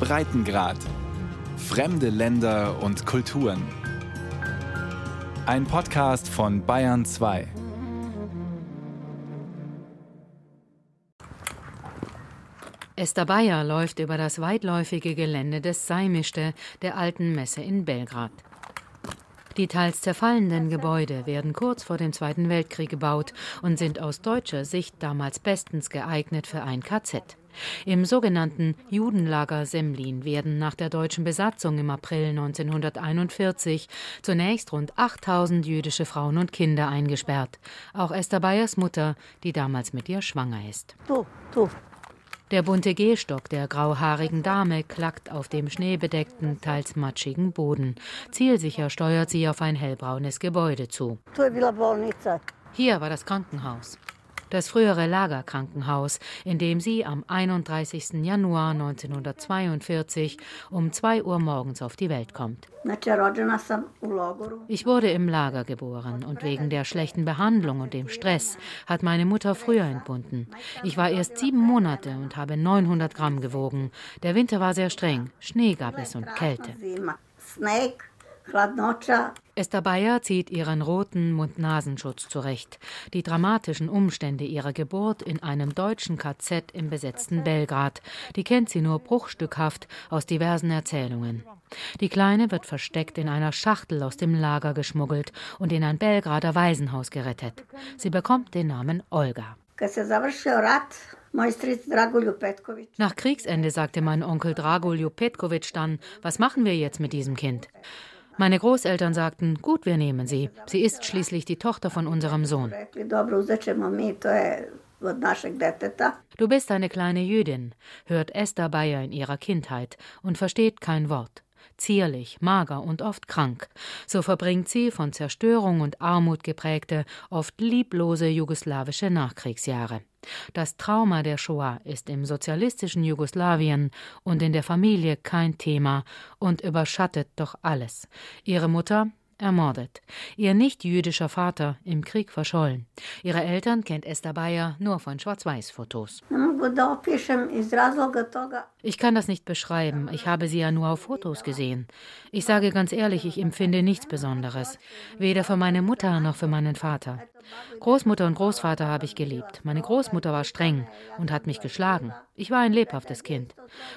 Breitengrad. Fremde Länder und Kulturen. Ein Podcast von Bayern 2. Esther Bayer läuft über das weitläufige Gelände des Seimischte, der alten Messe in Belgrad. Die teils zerfallenden Gebäude werden kurz vor dem Zweiten Weltkrieg gebaut und sind aus deutscher Sicht damals bestens geeignet für ein KZ. Im sogenannten Judenlager Semlin werden nach der deutschen Besatzung im April 1941 zunächst rund 8000 jüdische Frauen und Kinder eingesperrt. Auch Esther Bayers Mutter, die damals mit ihr schwanger ist. Du, du, der bunte Gehstock der grauhaarigen Dame klackt auf dem schneebedeckten, teils matschigen Boden. Zielsicher steuert sie auf ein hellbraunes Gebäude zu. Hier war das Krankenhaus das frühere Lagerkrankenhaus, in dem sie am 31. Januar 1942 um 2 Uhr morgens auf die Welt kommt. Ich wurde im Lager geboren und wegen der schlechten Behandlung und dem Stress hat meine Mutter früher entbunden. Ich war erst sieben Monate und habe 900 Gramm gewogen. Der Winter war sehr streng, Schnee gab es und Kälte. Esther Bayer zieht ihren roten Mund-Nasenschutz zurecht. Die dramatischen Umstände ihrer Geburt in einem deutschen KZ im besetzten Belgrad, die kennt sie nur bruchstückhaft aus diversen Erzählungen. Die Kleine wird versteckt in einer Schachtel aus dem Lager geschmuggelt und in ein Belgrader Waisenhaus gerettet. Sie bekommt den Namen Olga. Nach Kriegsende sagte mein Onkel Dragulju Petkovic dann, was machen wir jetzt mit diesem Kind? Meine Großeltern sagten, gut, wir nehmen sie. Sie ist schließlich die Tochter von unserem Sohn. Du bist eine kleine Jüdin, hört Esther Bayer in ihrer Kindheit und versteht kein Wort zierlich, mager und oft krank. So verbringt sie von Zerstörung und Armut geprägte, oft lieblose jugoslawische Nachkriegsjahre. Das Trauma der Shoah ist im sozialistischen Jugoslawien und in der Familie kein Thema und überschattet doch alles. Ihre Mutter, ermordet. Ihr nicht-jüdischer Vater im Krieg verschollen. Ihre Eltern kennt Esther Bayer nur von Schwarz-Weiß-Fotos. Ich kann das nicht beschreiben. Ich habe sie ja nur auf Fotos gesehen. Ich sage ganz ehrlich, ich empfinde nichts Besonderes. Weder für meine Mutter noch für meinen Vater. Großmutter und Großvater habe ich geliebt. Meine Großmutter war streng und hat mich geschlagen. Ich war ein lebhaftes Kind.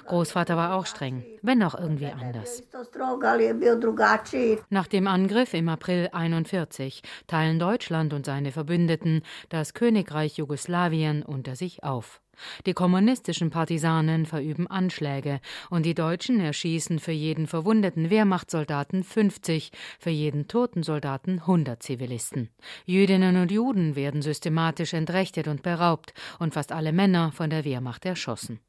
Großvater war auch streng, wenn auch irgendwie anders. Nach dem Angriff im April 41 teilen Deutschland und seine Verbündeten das Königreich Jugoslawien unter sich auf. Die kommunistischen Partisanen verüben Anschläge und die Deutschen erschießen für jeden verwundeten Wehrmachtssoldaten 50, für jeden toten Soldaten 100 Zivilisten. Jüdinnen und Juden werden systematisch entrechtet und beraubt und fast alle Männer von der Wehrmacht erschossen.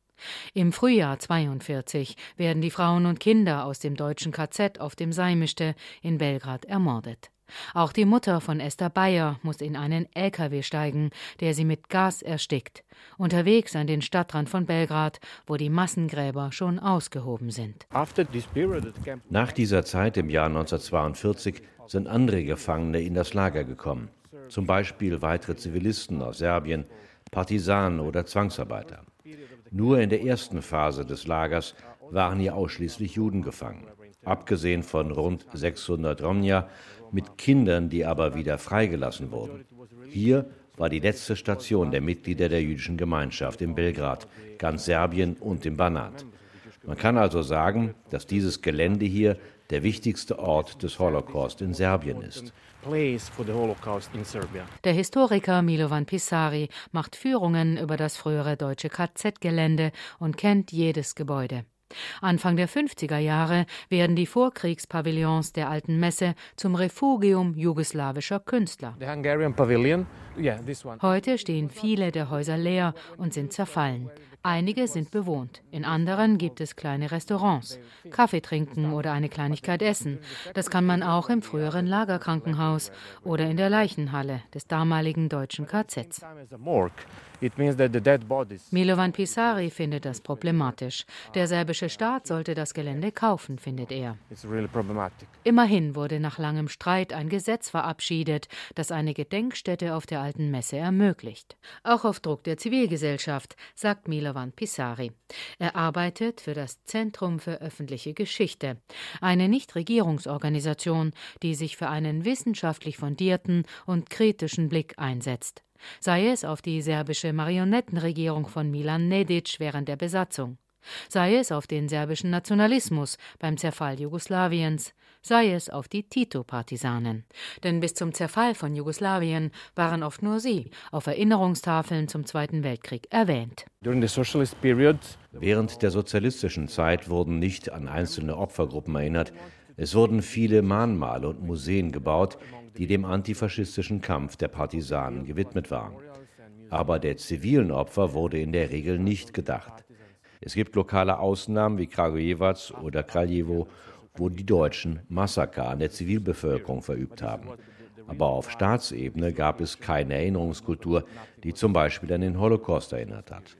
Im Frühjahr 42 werden die Frauen und Kinder aus dem deutschen KZ auf dem Seimischte in Belgrad ermordet. Auch die Mutter von Esther Bayer muss in einen LKW steigen, der sie mit Gas erstickt, unterwegs an den Stadtrand von Belgrad, wo die Massengräber schon ausgehoben sind. Nach dieser Zeit im Jahr 1942 sind andere Gefangene in das Lager gekommen, zum Beispiel weitere Zivilisten aus Serbien, Partisanen oder Zwangsarbeiter. Nur in der ersten Phase des Lagers waren hier ausschließlich Juden gefangen. Abgesehen von rund 600 Romja mit Kindern, die aber wieder freigelassen wurden. Hier war die letzte Station der Mitglieder der jüdischen Gemeinschaft in Belgrad, ganz Serbien und im Banat. Man kann also sagen, dass dieses Gelände hier der wichtigste Ort des Holocaust in Serbien ist. Der Historiker Milovan Pisari macht Führungen über das frühere deutsche KZ-Gelände und kennt jedes Gebäude. Anfang der 50er Jahre werden die Vorkriegspavillons der alten Messe zum Refugium jugoslawischer Künstler. Heute stehen viele der Häuser leer und sind zerfallen. Einige sind bewohnt, in anderen gibt es kleine Restaurants, Kaffee trinken oder eine Kleinigkeit essen. Das kann man auch im früheren Lagerkrankenhaus oder in der Leichenhalle des damaligen deutschen KZs. Milovan Pisari findet das problematisch. Der serbische Staat sollte das Gelände kaufen, findet er. Immerhin wurde nach langem Streit ein Gesetz verabschiedet, das eine Gedenkstätte auf der alten Messe ermöglicht. Auch auf Druck der Zivilgesellschaft, sagt Milovan Radovan Pisari. Er arbeitet für das Zentrum für öffentliche Geschichte, eine Nichtregierungsorganisation, die sich für einen wissenschaftlich fundierten und kritischen Blick einsetzt sei es auf die serbische Marionettenregierung von Milan Nedic während der Besatzung, sei es auf den serbischen Nationalismus beim Zerfall Jugoslawiens, sei es auf die Tito-Partisanen. Denn bis zum Zerfall von Jugoslawien waren oft nur sie auf Erinnerungstafeln zum Zweiten Weltkrieg erwähnt. Während der sozialistischen Zeit wurden nicht an einzelne Opfergruppen erinnert. Es wurden viele Mahnmale und Museen gebaut, die dem antifaschistischen Kampf der Partisanen gewidmet waren. Aber der zivilen Opfer wurde in der Regel nicht gedacht. Es gibt lokale Ausnahmen wie Kragujevac oder Kraljevo, wo die Deutschen Massaker an der Zivilbevölkerung verübt haben. Aber auf Staatsebene gab es keine Erinnerungskultur, die zum Beispiel an den Holocaust erinnert hat.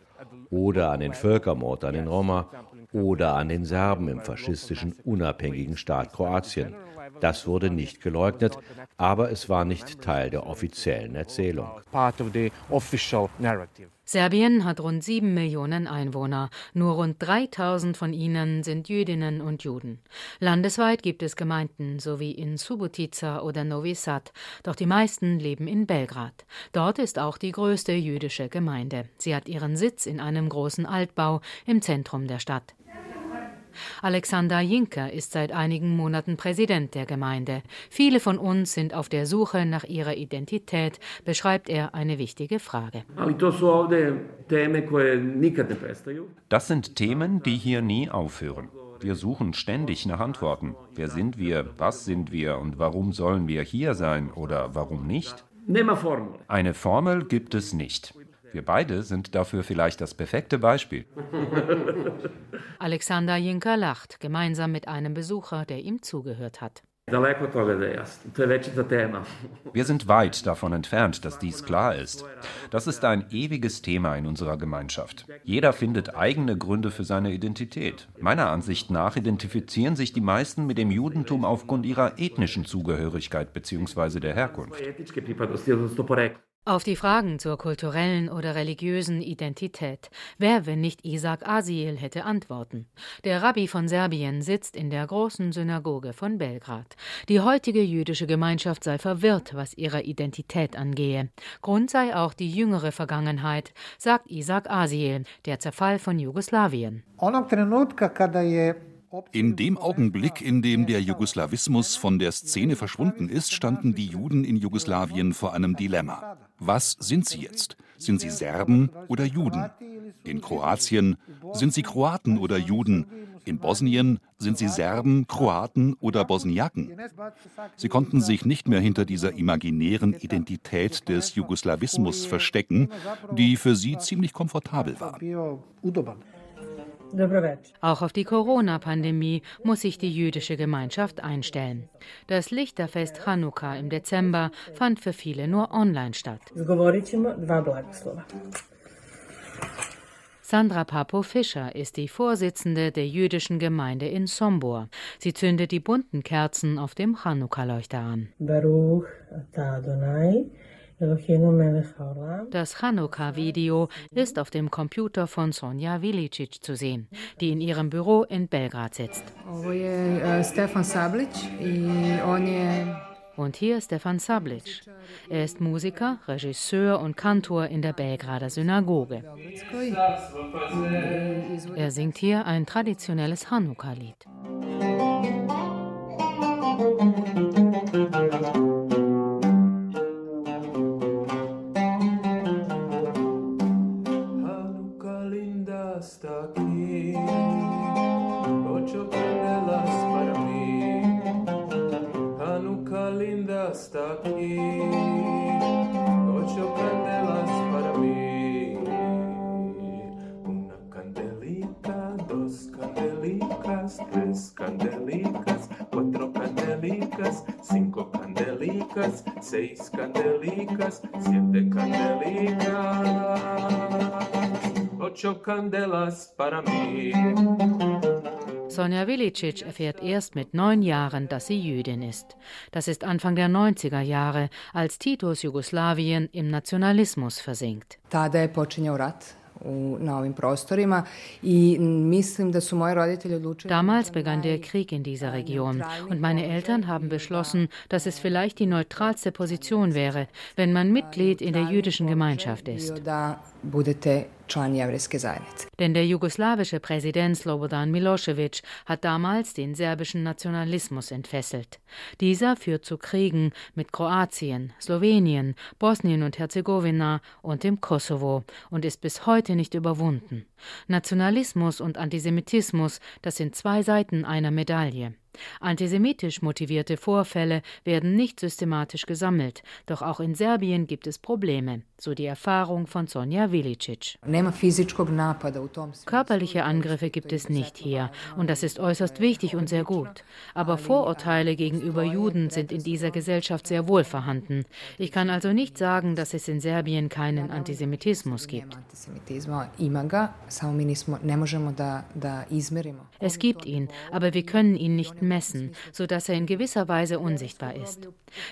Oder an den Völkermord an den Roma oder an den Serben im faschistischen unabhängigen Staat Kroatien. Das wurde nicht geleugnet, aber es war nicht Teil der offiziellen Erzählung. Serbien hat rund sieben Millionen Einwohner. Nur rund 3000 von ihnen sind Jüdinnen und Juden. Landesweit gibt es Gemeinden, so wie in Subotica oder Novi Sad, doch die meisten leben in Belgrad. Dort ist auch die größte jüdische Gemeinde. Sie hat ihren Sitz in einem großen Altbau im Zentrum der Stadt. Alexander Jinker ist seit einigen Monaten Präsident der Gemeinde. Viele von uns sind auf der Suche nach ihrer Identität, beschreibt er eine wichtige Frage. Das sind Themen, die hier nie aufhören. Wir suchen ständig nach Antworten. Wer sind wir? Was sind wir? Und warum sollen wir hier sein? Oder warum nicht? Eine Formel gibt es nicht. Wir beide sind dafür vielleicht das perfekte Beispiel. Alexander Jinker lacht, gemeinsam mit einem Besucher, der ihm zugehört hat. Wir sind weit davon entfernt, dass dies klar ist. Das ist ein ewiges Thema in unserer Gemeinschaft. Jeder findet eigene Gründe für seine Identität. Meiner Ansicht nach identifizieren sich die meisten mit dem Judentum aufgrund ihrer ethnischen Zugehörigkeit bzw. der Herkunft. Auf die Fragen zur kulturellen oder religiösen Identität, wer, wenn nicht Isaac Asiel, hätte antworten. Der Rabbi von Serbien sitzt in der großen Synagoge von Belgrad. Die heutige jüdische Gemeinschaft sei verwirrt, was ihre Identität angehe. Grund sei auch die jüngere Vergangenheit, sagt Isaac Asiel, der Zerfall von Jugoslawien. In dem Augenblick, in dem der Jugoslawismus von der Szene verschwunden ist, standen die Juden in Jugoslawien vor einem Dilemma. Was sind sie jetzt? Sind sie Serben oder Juden? In Kroatien sind sie Kroaten oder Juden? In Bosnien sind sie Serben, Kroaten oder Bosniaken? Sie konnten sich nicht mehr hinter dieser imaginären Identität des Jugoslawismus verstecken, die für sie ziemlich komfortabel war. Auch auf die Corona-Pandemie muss sich die jüdische Gemeinschaft einstellen. Das Lichterfest Chanukka im Dezember fand für viele nur online statt. Sandra Papo-Fischer ist die Vorsitzende der jüdischen Gemeinde in Sombor. Sie zündet die bunten Kerzen auf dem Chanukka-Leuchter an. Baruch das Chanukka-Video ist auf dem Computer von Sonja Vilicic zu sehen, die in ihrem Büro in Belgrad sitzt. Und hier Stefan Sablic. Er ist Musiker, Regisseur und Kantor in der Belgrader Synagoge. Er singt hier ein traditionelles Chanukka-Lied. Seis candelicas, siete candelicas, ocho candelas para mí. Sonja Vilicic erfährt erst mit neun Jahren, dass sie Jüdin ist. Das ist Anfang der 90er Jahre, als Titos Jugoslawien im Nationalismus versinkt. Tada je počinjao rat Damals begann der Krieg in dieser Region und meine Eltern haben beschlossen, dass es vielleicht die neutralste Position wäre, wenn man Mitglied in der jüdischen Gemeinschaft ist. Denn der jugoslawische Präsident Slobodan Milosevic hat damals den serbischen Nationalismus entfesselt. Dieser führt zu Kriegen mit Kroatien, Slowenien, Bosnien und Herzegowina und dem Kosovo und ist bis heute nicht überwunden. Nationalismus und Antisemitismus, das sind zwei Seiten einer Medaille. Antisemitisch motivierte Vorfälle werden nicht systematisch gesammelt, doch auch in Serbien gibt es Probleme, so die Erfahrung von Sonja Vilicic. Körperliche Angriffe gibt es nicht hier, und das ist äußerst wichtig und sehr gut. Aber Vorurteile gegenüber Juden sind in dieser Gesellschaft sehr wohl vorhanden. Ich kann also nicht sagen, dass es in Serbien keinen Antisemitismus gibt. Es gibt ihn, aber wir können ihn nicht messen, sodass er in gewisser Weise unsichtbar ist.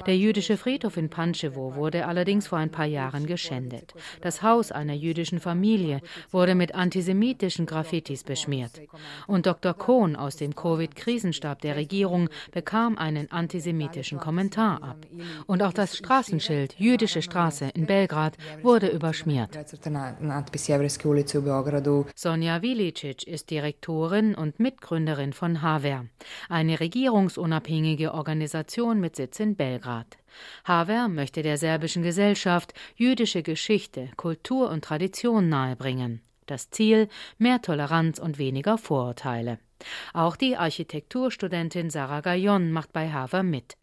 Der jüdische Friedhof in Pančevo wurde allerdings vor ein paar Jahren geschändet. Das Haus einer jüdischen Familie wurde mit antisemitischen Graffitis beschmiert. Und Dr. Kohn aus dem Covid-Krisenstab der Regierung bekam einen antisemitischen Kommentar ab. Und auch das Straßenschild Jüdische Straße in Belgrad wurde überschmiert. Sonja Vilicic ist Direktorin und Mitgründerin von Haver, eine regierungsunabhängige Organisation mit Sitz in Belgrad. Haver möchte der serbischen Gesellschaft jüdische Geschichte, Kultur und Tradition nahebringen. Das Ziel mehr Toleranz und weniger Vorurteile. Auch die Architekturstudentin Sarah Gayon macht bei Haver mit.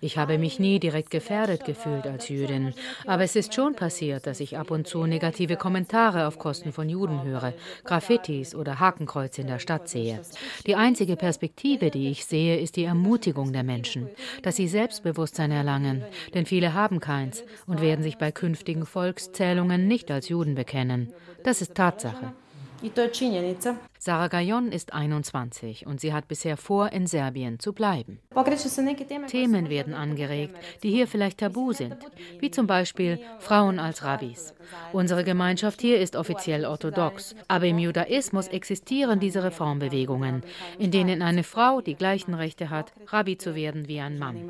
Ich habe mich nie direkt gefährdet gefühlt als Jüdin, aber es ist schon passiert, dass ich ab und zu negative Kommentare auf Kosten von Juden höre, Graffitis oder Hakenkreuze in der Stadt sehe. Die einzige Perspektive, die ich sehe, ist die Ermutigung der Menschen, dass sie Selbstbewusstsein erlangen, denn viele haben keins und werden sich bei künftigen Volkszählungen nicht als Juden bekennen. Das ist Tatsache. I to je činjenica. Sarah Gajon ist 21 und sie hat bisher vor, in Serbien zu bleiben. Themen werden angeregt, die hier vielleicht tabu sind, wie zum Beispiel Frauen als Rabbis. Unsere Gemeinschaft hier ist offiziell orthodox, aber im Judaismus existieren diese Reformbewegungen, in denen eine Frau die gleichen Rechte hat, Rabbi zu werden wie ein Mann.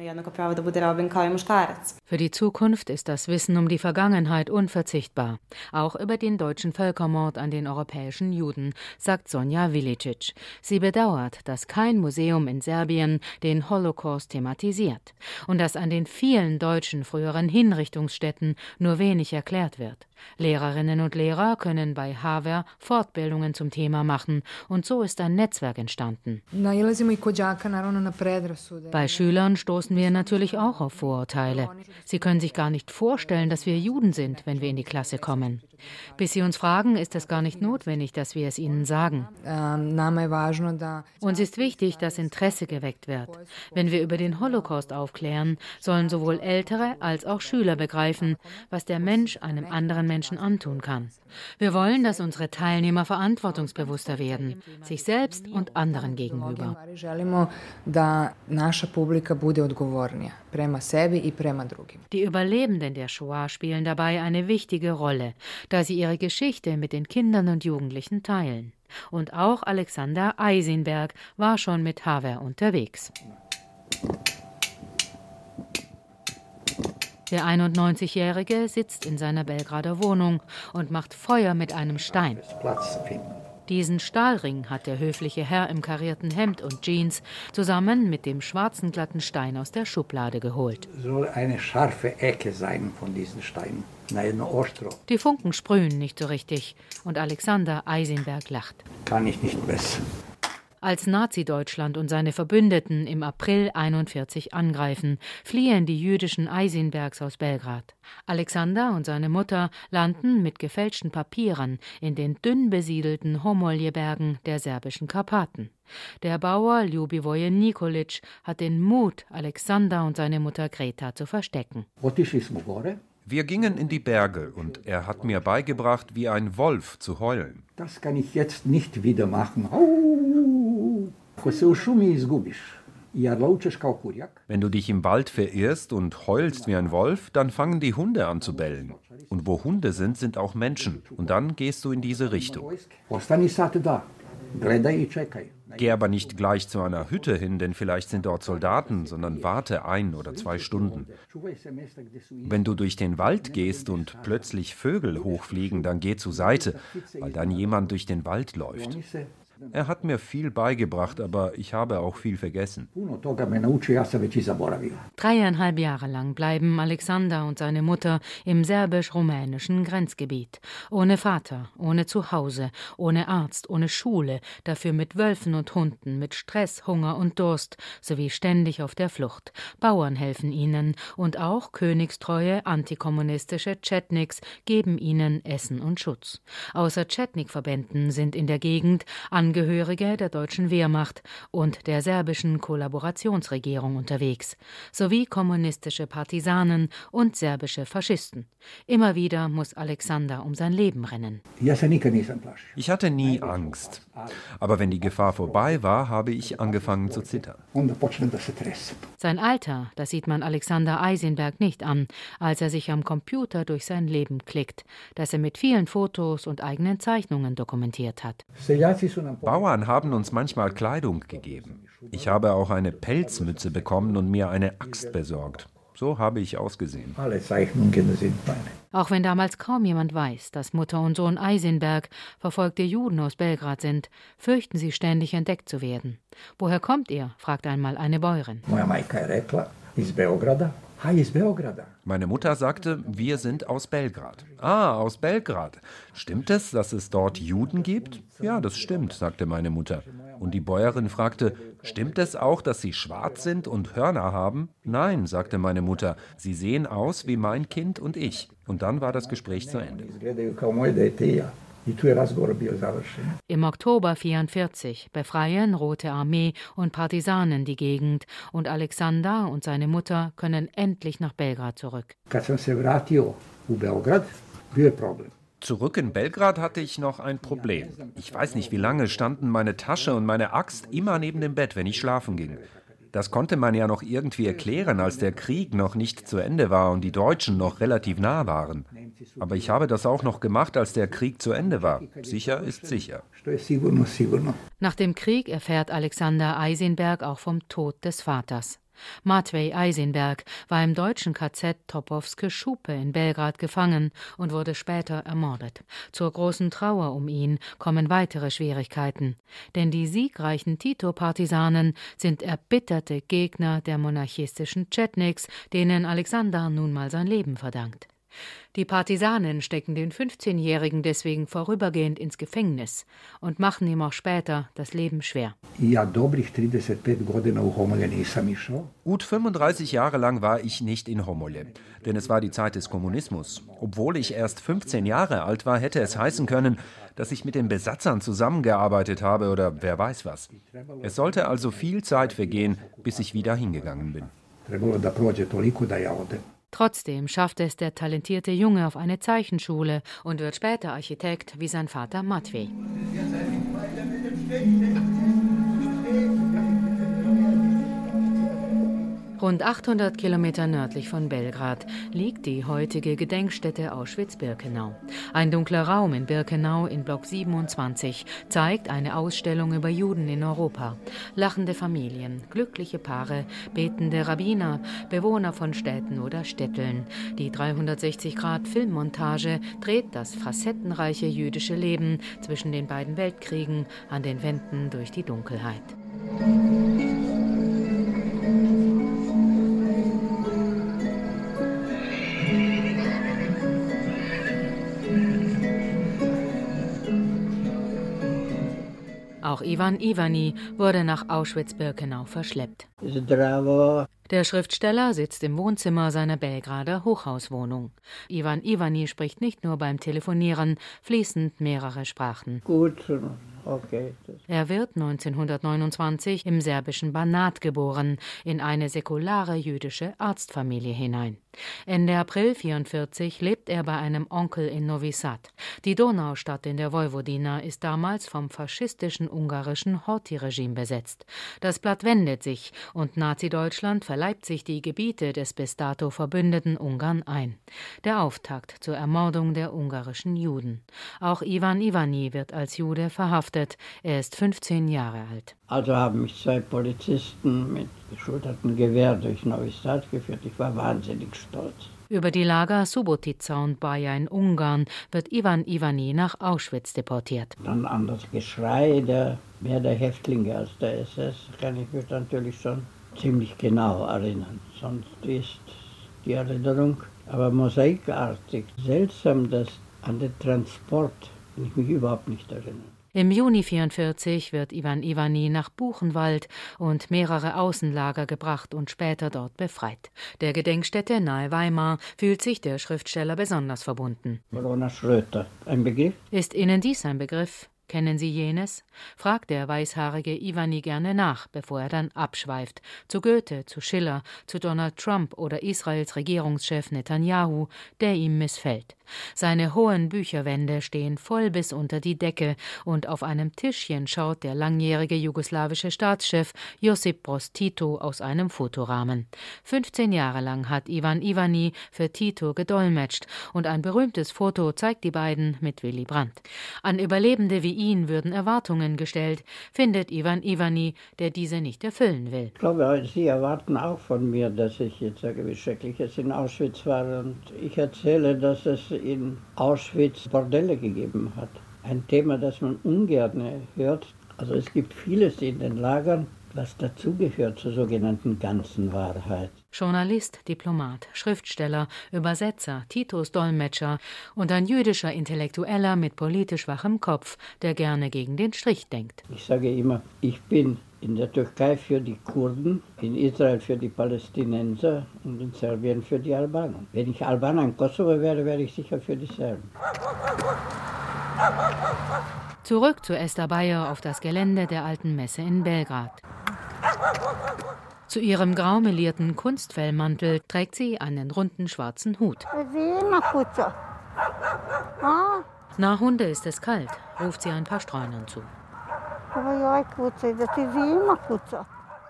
Für die Zukunft ist das Wissen um die Vergangenheit unverzichtbar, auch über den deutschen Völkermord an den europäischen Juden, sagt Sonja Vilicic. Sie bedauert, dass kein Museum in Serbien den Holocaust thematisiert und dass an den vielen deutschen früheren Hinrichtungsstätten nur wenig erklärt wird. Lehrerinnen und Lehrer können bei Haver Fortbildungen zum Thema machen und so ist ein Netzwerk entstanden. Bei Schülern stoßen wir natürlich auch auf Vorurteile. Sie können sich gar nicht vorstellen, dass wir Juden sind, wenn wir in die Klasse kommen. Bis sie uns fragen, ist es gar nicht notwendig, dass wir es ihnen sagen. Uns ist wichtig, dass Interesse geweckt wird. Wenn wir über den Holocaust aufklären, sollen sowohl Ältere als auch Schüler begreifen, was der Mensch einem anderen Menschen antun kann. Wir wollen, dass unsere Teilnehmer verantwortungsbewusster werden, sich selbst und anderen gegenüber. Die Überlebenden der Shoah spielen dabei eine wichtige Rolle, da sie ihre Geschichte mit den Kindern und Jugendlichen teilen. Und auch Alexander Eisenberg war schon mit Haver unterwegs. Der 91-Jährige sitzt in seiner Belgrader Wohnung und macht Feuer mit einem Stein. Diesen Stahlring hat der höfliche Herr im karierten Hemd und Jeans zusammen mit dem schwarzen glatten Stein aus der Schublade geholt. Soll eine scharfe Ecke sein von diesen Steinen. Nein, Ostro. Die Funken sprühen nicht so richtig und Alexander Eisenberg lacht. Kann ich nicht besser als Nazi-Deutschland und seine Verbündeten im April 41 angreifen, fliehen die jüdischen Eisenbergs aus Belgrad. Alexander und seine Mutter landen mit gefälschten Papieren in den dünn besiedelten Homolje-Bergen der serbischen Karpaten. Der Bauer Ljubivoje Nikolic hat den Mut, Alexander und seine Mutter Greta zu verstecken. Wir gingen in die Berge und er hat mir beigebracht, wie ein Wolf zu heulen. Das kann ich jetzt nicht wieder machen. Au! Ako se u šumi izgubiš, Wenn du dich im Wald verirrst und heulst wie ein Wolf, dann fangen die Hunde an zu bellen. Und wo Hunde sind, sind auch Menschen. Und dann gehst du in diese Richtung. Geh aber nicht gleich zu einer Hütte hin, denn vielleicht sind dort Soldaten, sondern warte ein oder zwei Stunden. Wenn du durch den Wald gehst und plötzlich Vögel hochfliegen, dann geh zur Seite, weil dann jemand durch den Wald läuft. Er hat mir viel beigebracht, aber ich habe auch viel vergessen. Dreieinhalb Jahre lang bleiben Alexander und seine Mutter im serbisch-rumänischen Grenzgebiet. Ohne Vater, ohne Zuhause, ohne Arzt, ohne Schule, dafür mit Wölfen und Hunden, mit Stress, Hunger und Durst, sowie ständig auf der Flucht. Bauern helfen ihnen und auch königstreue antikommunistische Chetniks geben ihnen Essen und Schutz. Außer Chetnik-Verbänden sind in der Gegend an Angehörige der deutschen Wehrmacht und der serbischen Kollaborationsregierung unterwegs, sowie kommunistische Partisanen und serbische Faschisten. Immer wieder muss Alexander um sein Leben rennen. Ich hatte nie Angst. Aber wenn die Gefahr vorbei war, habe ich angefangen zu zittern. Sein Alter, das sieht man Alexander Eisenberg nicht an, als er sich am Computer durch sein Leben klickt, das er mit vielen Fotos und eigenen Zeichnungen dokumentiert hat. Bauern haben uns manchmal Kleidung gegeben. Ich habe auch eine Pelzmütze bekommen und mir eine Axt besorgt. So habe ich ausgesehen. Alle Zeichnungen sind meine. Auch wenn damals kaum jemand weiß, dass Mutter und Sohn Eisenberg verfolgte Juden aus Belgrad sind, fürchten sie ständig entdeckt zu werden. Woher kommt ihr? fragt einmal eine Bäuerin. Moja majka je rekla iz Beograda. Meine Mutter sagte, wir sind aus Belgrad. Ah, aus Belgrad. Stimmt es, dass es dort Juden gibt? Ja, das stimmt, sagte meine Mutter. Und die Bäuerin fragte, stimmt es auch, dass sie schwarz sind und Hörner haben? Nein, sagte meine Mutter, sie sehen aus wie mein Kind und ich. Und dann war das Gespräch zu Ende. Im Oktober 44 befreien Rote Armee und Partisanen die Gegend und Alexander und seine Mutter können endlich nach Belgrad zurück. Zurück in Belgrad hatte ich noch ein Problem. Ich weiß nicht, wie lange standen meine Tasche und meine Axt immer neben dem Bett, wenn ich schlafen ging. Das konnte man ja noch irgendwie erklären, als der Krieg noch nicht zu Ende war und die Deutschen noch relativ nah waren. Aber ich habe das auch noch gemacht, als der Krieg zu Ende war. Sicher ist sicher. Nach dem Krieg erfährt Alexander Eisenberg auch vom Tod des Vaters. Matvej Eisenberg war im deutschen KZ Topowske Schupe in Belgrad gefangen und wurde später ermordet. Zur großen Trauer um ihn kommen weitere Schwierigkeiten, denn die siegreichen Tito-Partisanen sind erbitterte Gegner der monarchistischen Chetniks, denen Alexander nun mal sein Leben verdankt. Die Partisanen stecken den 15-Jährigen deswegen vorübergehend ins Gefängnis und machen ihm auch später das Leben schwer. Gut 35 Jahre lang war ich nicht in Homole, denn es war die Zeit des Kommunismus. Obwohl ich erst 15 Jahre alt war, hätte es heißen können, dass ich mit den Besatzern zusammengearbeitet habe oder wer weiß was. Es sollte also viel Zeit vergehen, bis ich wieder hingegangen bin. Trotzdem schafft es der talentierte Junge auf eine Zeichenschule und wird später Architekt wie sein Vater Matvej. Rund 800 Kilometer nördlich von Belgrad liegt die heutige Gedenkstätte Auschwitz-Birkenau. Ein dunkler Raum in Birkenau in Block 27 zeigt eine Ausstellung über Juden in Europa. Lachende Familien, glückliche Paare, betende Rabbiner, Bewohner von Städten oder Städteln. Die 360-Grad-Filmmontage dreht das facettenreiche jüdische Leben zwischen den beiden Weltkriegen an den Wänden durch die Dunkelheit. Auch Ivan Ivani wurde nach Auschwitz-Birkenau verschleppt. Der Schriftsteller sitzt im Wohnzimmer seiner Belgrader Hochhauswohnung. Ivan Ivani spricht nicht nur beim Telefonieren fließend mehrere Sprachen. Okay. Er wird 1929 im serbischen Banat geboren, in eine säkulare jüdische Arztfamilie hinein. Ende April 1944 lebt er bei einem Onkel in Novi Sad. Die Donaustadt in der Vojvodina ist damals vom faschistischen ungarischen Horthy-Regime besetzt. Das Blatt wendet sich und Nazi-Deutschland verleibt sich die Gebiete des bis dato verbündeten Ungarn ein. Der Auftakt zur Ermordung der ungarischen Juden. Auch Ivan Ivani wird als Jude verhaftet. Er ist 15 Jahre alt. Also haben mich zwei Polizisten mit geschultertem Gewehr durch Sad geführt. Ich war wahnsinnig stolz. Über die Lager Subotica und Baja in Ungarn wird Ivan Ivani nach Auschwitz deportiert. Dann an das Geschrei der, mehr der Häftlinge als der SS kann ich mich natürlich schon ziemlich genau erinnern. Sonst ist die Erinnerung aber mosaikartig. Seltsam, dass an den Transport kann ich mich überhaupt nicht erinnern. Im Juni 44 wird Ivan Ivani nach Buchenwald und mehrere Außenlager gebracht und später dort befreit. Der Gedenkstätte nahe Weimar fühlt sich der Schriftsteller besonders verbunden. Corona Schröter, ein Begriff? Ist Ihnen dies ein Begriff? Kennen Sie jenes? fragt der weißhaarige Ivani gerne nach, bevor er dann abschweift. Zu Goethe, zu Schiller, zu Donald Trump oder Israels Regierungschef Netanyahu, der ihm missfällt. Seine hohen Bücherwände stehen voll bis unter die Decke und auf einem Tischchen schaut der langjährige jugoslawische Staatschef Josip Broz Tito aus einem Fotorahmen. 15 Jahre lang hat Ivan Ivani für Tito gedolmetscht und ein berühmtes Foto zeigt die beiden mit Willy Brandt. An Überlebende wie ihn würden Erwartungen gestellt, findet Ivan Ivani, der diese nicht erfüllen will. Ich glaube, Sie erwarten auch von mir, dass ich jetzt sage, wie schrecklich es in Auschwitz war und ich erzähle, dass es in Auschwitz Bordelle gegeben hat. Ein Thema, das man ungern hört. Also es gibt vieles in den Lagern, was dazugehört zur sogenannten ganzen Wahrheit. Journalist, Diplomat, Schriftsteller, Übersetzer, Titus Dolmetscher und ein jüdischer Intellektueller mit politisch wachem Kopf, der gerne gegen den Strich denkt. Ich sage immer, ich bin in der Türkei für die Kurden, in Israel für die Palästinenser und in Serbien für die Albaner. Wenn ich Albaner in Kosovo wäre, wäre ich sicher für die Serben. Zurück zu Esther Bayer auf das Gelände der alten Messe in Belgrad. Zu ihrem graumelierten Kunstfellmantel trägt sie einen runden schwarzen Hut. Na, Hunde ist es kalt, ruft sie ein paar Streunern zu.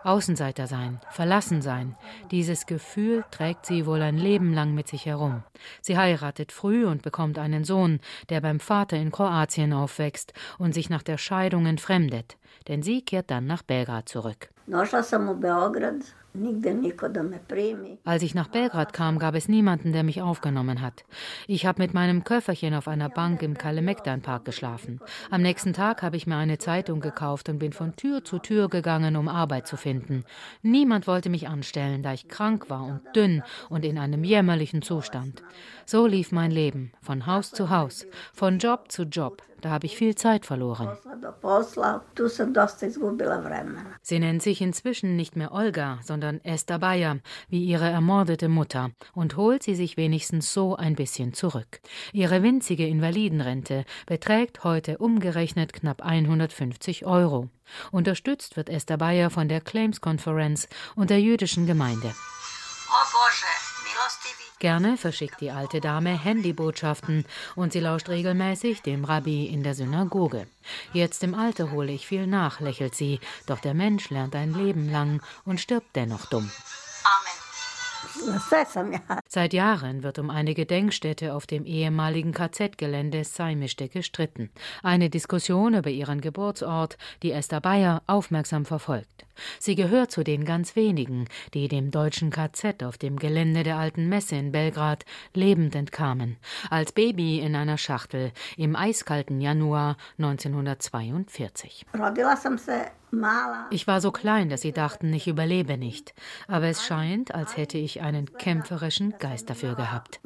Außenseiter sein, verlassen sein, dieses Gefühl trägt sie wohl ein Leben lang mit sich herum. Sie heiratet früh und bekommt einen Sohn, der beim Vater in Kroatien aufwächst und sich nach der Scheidung entfremdet, denn sie kehrt dann nach Belgrad zurück. Als ich nach Belgrad kam, gab es niemanden, der mich aufgenommen hat. Ich habe mit meinem Köfferchen auf einer Bank im Kalemegdan-Park geschlafen. Am nächsten Tag habe ich mir eine Zeitung gekauft und bin von Tür zu Tür gegangen, um Arbeit zu finden. Niemand wollte mich anstellen, da ich krank war und dünn und in einem jämmerlichen Zustand. So lief mein Leben, von Haus zu Haus, von Job zu Job. Da habe ich viel Zeit verloren. Sie nennt sich inzwischen nicht mehr Olga, sondern Esther Bayer, wie ihre ermordete Mutter, und holt sie sich wenigstens so ein bisschen zurück. Ihre winzige Invalidenrente beträgt heute umgerechnet knapp 150 Euro. Unterstützt wird Esther Bayer von der Claims Conference und der jüdischen Gemeinde. Gerne verschickt die alte Dame Handybotschaften und sie lauscht regelmäßig dem Rabbi in der Synagoge. Jetzt im Alter hole ich viel nach, lächelt sie, doch der Mensch lernt ein Leben lang und stirbt dennoch dumm. Seit Jahren wird um eine Gedenkstätte auf dem ehemaligen KZ-Gelände Seimischte gestritten. Eine Diskussion über ihren Geburtsort, die Esther Bayer aufmerksam verfolgt. Sie gehört zu den ganz wenigen, die dem deutschen KZ auf dem Gelände der alten Messe in Belgrad lebend entkamen, als Baby in einer Schachtel im eiskalten Januar 1942. Ich war so klein, dass sie dachten, ich überlebe nicht. Aber es scheint, als hätte ich einen kämpferischen Geist dafür gehabt.